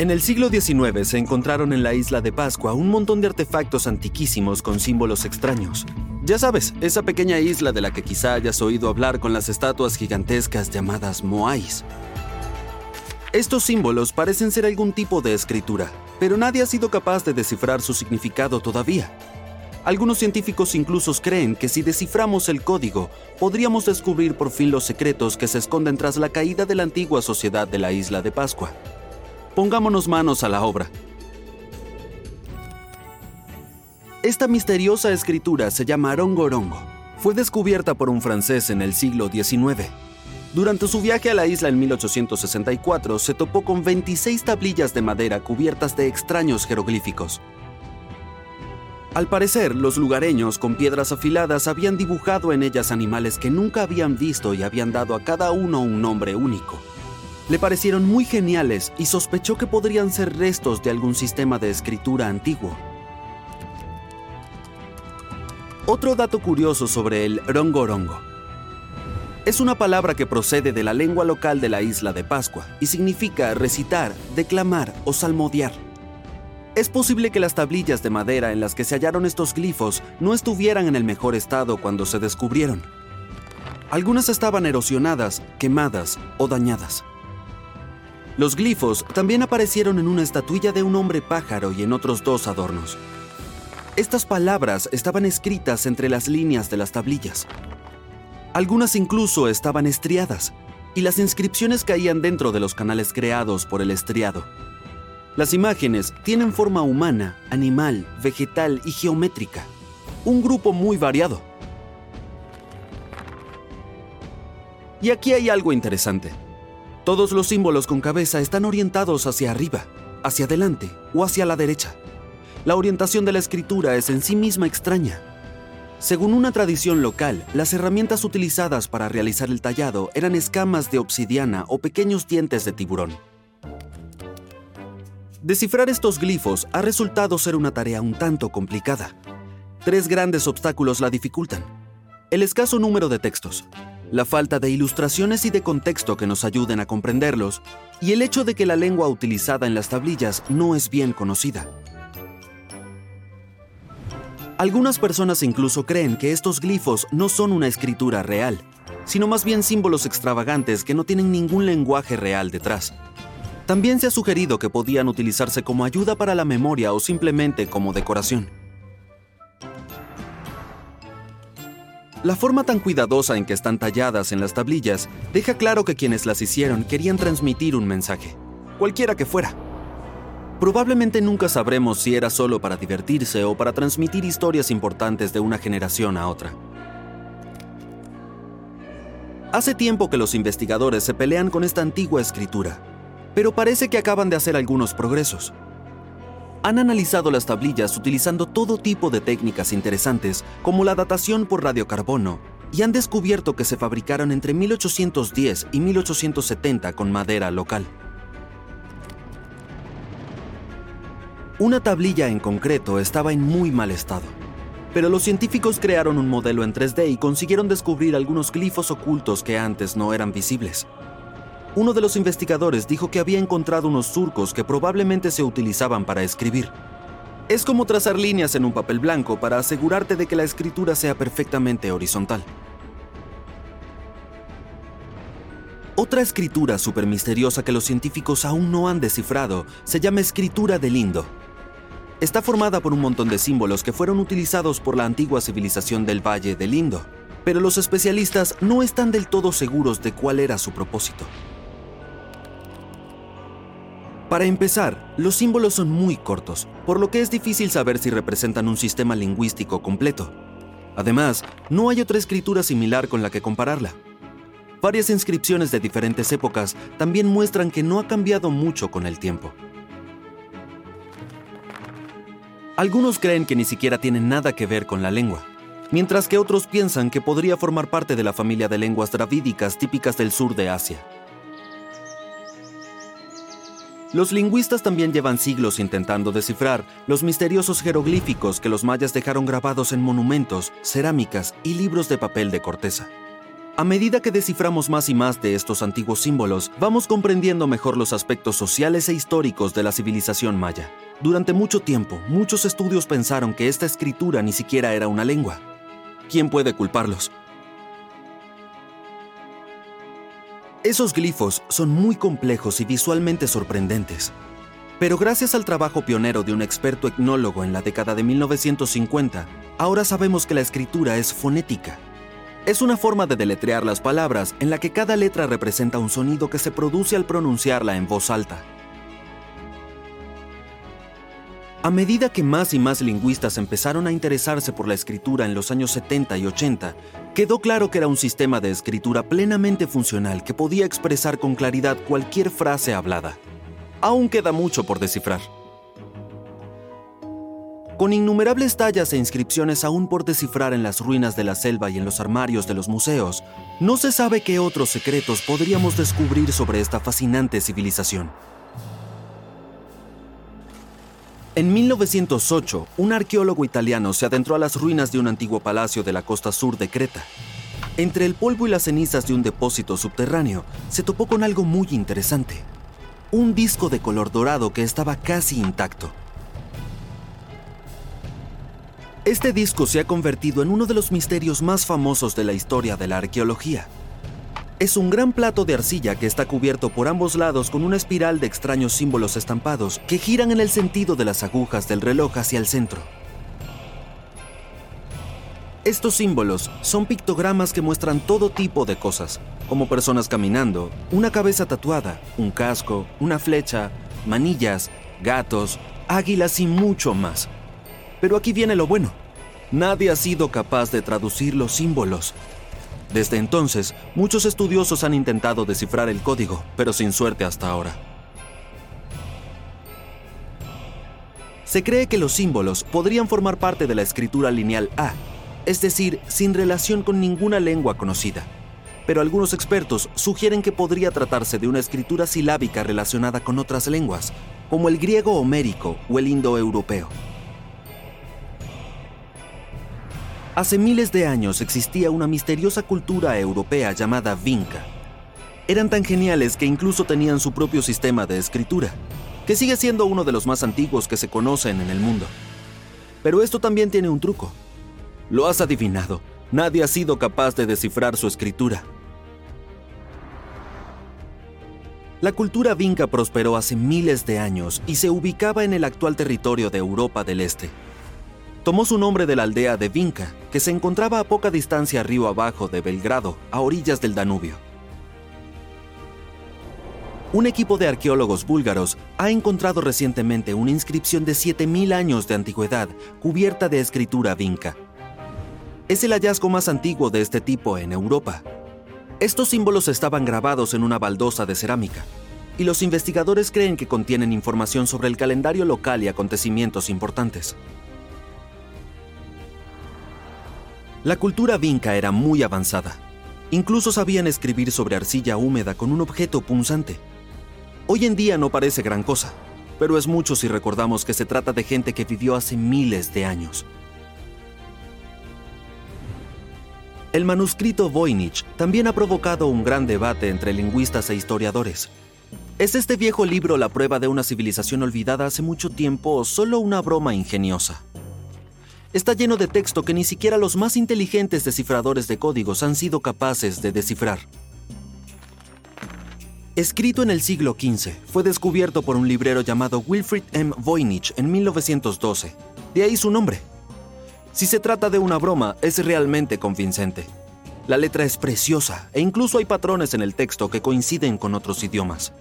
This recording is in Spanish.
En el siglo XIX se encontraron en la isla de Pascua un montón de artefactos antiquísimos con símbolos extraños. Ya sabes, esa pequeña isla de la que quizá hayas oído hablar con las estatuas gigantescas llamadas Moais. Estos símbolos parecen ser algún tipo de escritura, pero nadie ha sido capaz de descifrar su significado todavía. Algunos científicos incluso creen que si desciframos el código, podríamos descubrir por fin los secretos que se esconden tras la caída de la antigua sociedad de la isla de Pascua. Pongámonos manos a la obra. Esta misteriosa escritura se llama Rongorongo. Fue descubierta por un francés en el siglo XIX. Durante su viaje a la isla en 1864 se topó con 26 tablillas de madera cubiertas de extraños jeroglíficos. Al parecer, los lugareños con piedras afiladas habían dibujado en ellas animales que nunca habían visto y habían dado a cada uno un nombre único. Le parecieron muy geniales y sospechó que podrían ser restos de algún sistema de escritura antiguo. Otro dato curioso sobre el rongorongo. Es una palabra que procede de la lengua local de la isla de Pascua y significa recitar, declamar o salmodiar. Es posible que las tablillas de madera en las que se hallaron estos glifos no estuvieran en el mejor estado cuando se descubrieron. Algunas estaban erosionadas, quemadas o dañadas. Los glifos también aparecieron en una estatuilla de un hombre pájaro y en otros dos adornos. Estas palabras estaban escritas entre las líneas de las tablillas. Algunas incluso estaban estriadas, y las inscripciones caían dentro de los canales creados por el estriado. Las imágenes tienen forma humana, animal, vegetal y geométrica. Un grupo muy variado. Y aquí hay algo interesante. Todos los símbolos con cabeza están orientados hacia arriba, hacia adelante o hacia la derecha. La orientación de la escritura es en sí misma extraña. Según una tradición local, las herramientas utilizadas para realizar el tallado eran escamas de obsidiana o pequeños dientes de tiburón. Descifrar estos glifos ha resultado ser una tarea un tanto complicada. Tres grandes obstáculos la dificultan. El escaso número de textos, la falta de ilustraciones y de contexto que nos ayuden a comprenderlos, y el hecho de que la lengua utilizada en las tablillas no es bien conocida. Algunas personas incluso creen que estos glifos no son una escritura real, sino más bien símbolos extravagantes que no tienen ningún lenguaje real detrás. También se ha sugerido que podían utilizarse como ayuda para la memoria o simplemente como decoración. La forma tan cuidadosa en que están talladas en las tablillas deja claro que quienes las hicieron querían transmitir un mensaje, cualquiera que fuera. Probablemente nunca sabremos si era solo para divertirse o para transmitir historias importantes de una generación a otra. Hace tiempo que los investigadores se pelean con esta antigua escritura, pero parece que acaban de hacer algunos progresos. Han analizado las tablillas utilizando todo tipo de técnicas interesantes, como la datación por radiocarbono, y han descubierto que se fabricaron entre 1810 y 1870 con madera local. Una tablilla en concreto estaba en muy mal estado, pero los científicos crearon un modelo en 3D y consiguieron descubrir algunos glifos ocultos que antes no eran visibles. Uno de los investigadores dijo que había encontrado unos surcos que probablemente se utilizaban para escribir. Es como trazar líneas en un papel blanco para asegurarte de que la escritura sea perfectamente horizontal. Otra escritura súper misteriosa que los científicos aún no han descifrado se llama escritura de Lindo. Está formada por un montón de símbolos que fueron utilizados por la antigua civilización del Valle de Lindo, pero los especialistas no están del todo seguros de cuál era su propósito. Para empezar, los símbolos son muy cortos, por lo que es difícil saber si representan un sistema lingüístico completo. Además, no hay otra escritura similar con la que compararla. Varias inscripciones de diferentes épocas también muestran que no ha cambiado mucho con el tiempo. Algunos creen que ni siquiera tienen nada que ver con la lengua, mientras que otros piensan que podría formar parte de la familia de lenguas dravídicas típicas del sur de Asia. Los lingüistas también llevan siglos intentando descifrar los misteriosos jeroglíficos que los mayas dejaron grabados en monumentos, cerámicas y libros de papel de corteza. A medida que desciframos más y más de estos antiguos símbolos, vamos comprendiendo mejor los aspectos sociales e históricos de la civilización maya. Durante mucho tiempo, muchos estudios pensaron que esta escritura ni siquiera era una lengua. ¿Quién puede culparlos? Esos glifos son muy complejos y visualmente sorprendentes. Pero gracias al trabajo pionero de un experto etnólogo en la década de 1950, ahora sabemos que la escritura es fonética es una forma de deletrear las palabras en la que cada letra representa un sonido que se produce al pronunciarla en voz alta. A medida que más y más lingüistas empezaron a interesarse por la escritura en los años 70 y 80, quedó claro que era un sistema de escritura plenamente funcional que podía expresar con claridad cualquier frase hablada. Aún queda mucho por descifrar. Con innumerables tallas e inscripciones aún por descifrar en las ruinas de la selva y en los armarios de los museos, no se sabe qué otros secretos podríamos descubrir sobre esta fascinante civilización. En 1908, un arqueólogo italiano se adentró a las ruinas de un antiguo palacio de la costa sur de Creta. Entre el polvo y las cenizas de un depósito subterráneo, se topó con algo muy interesante. Un disco de color dorado que estaba casi intacto. Este disco se ha convertido en uno de los misterios más famosos de la historia de la arqueología. Es un gran plato de arcilla que está cubierto por ambos lados con una espiral de extraños símbolos estampados que giran en el sentido de las agujas del reloj hacia el centro. Estos símbolos son pictogramas que muestran todo tipo de cosas, como personas caminando, una cabeza tatuada, un casco, una flecha, manillas, gatos, águilas y mucho más. Pero aquí viene lo bueno. Nadie ha sido capaz de traducir los símbolos. Desde entonces, muchos estudiosos han intentado descifrar el código, pero sin suerte hasta ahora. Se cree que los símbolos podrían formar parte de la escritura lineal A, es decir, sin relación con ninguna lengua conocida. Pero algunos expertos sugieren que podría tratarse de una escritura silábica relacionada con otras lenguas, como el griego homérico o el indoeuropeo. Hace miles de años existía una misteriosa cultura europea llamada Vinca. Eran tan geniales que incluso tenían su propio sistema de escritura, que sigue siendo uno de los más antiguos que se conocen en el mundo. Pero esto también tiene un truco. Lo has adivinado, nadie ha sido capaz de descifrar su escritura. La cultura vinca prosperó hace miles de años y se ubicaba en el actual territorio de Europa del Este tomó su nombre de la aldea de Vinca, que se encontraba a poca distancia río abajo de Belgrado, a orillas del Danubio. Un equipo de arqueólogos búlgaros ha encontrado recientemente una inscripción de 7.000 años de antigüedad cubierta de escritura vinca. Es el hallazgo más antiguo de este tipo en Europa. Estos símbolos estaban grabados en una baldosa de cerámica, y los investigadores creen que contienen información sobre el calendario local y acontecimientos importantes. La cultura vinca era muy avanzada. Incluso sabían escribir sobre arcilla húmeda con un objeto punzante. Hoy en día no parece gran cosa, pero es mucho si recordamos que se trata de gente que vivió hace miles de años. El manuscrito Voynich también ha provocado un gran debate entre lingüistas e historiadores. ¿Es este viejo libro la prueba de una civilización olvidada hace mucho tiempo o solo una broma ingeniosa? Está lleno de texto que ni siquiera los más inteligentes descifradores de códigos han sido capaces de descifrar. Escrito en el siglo XV, fue descubierto por un librero llamado Wilfrid M. Voynich en 1912. De ahí su nombre. Si se trata de una broma, es realmente convincente. La letra es preciosa e incluso hay patrones en el texto que coinciden con otros idiomas.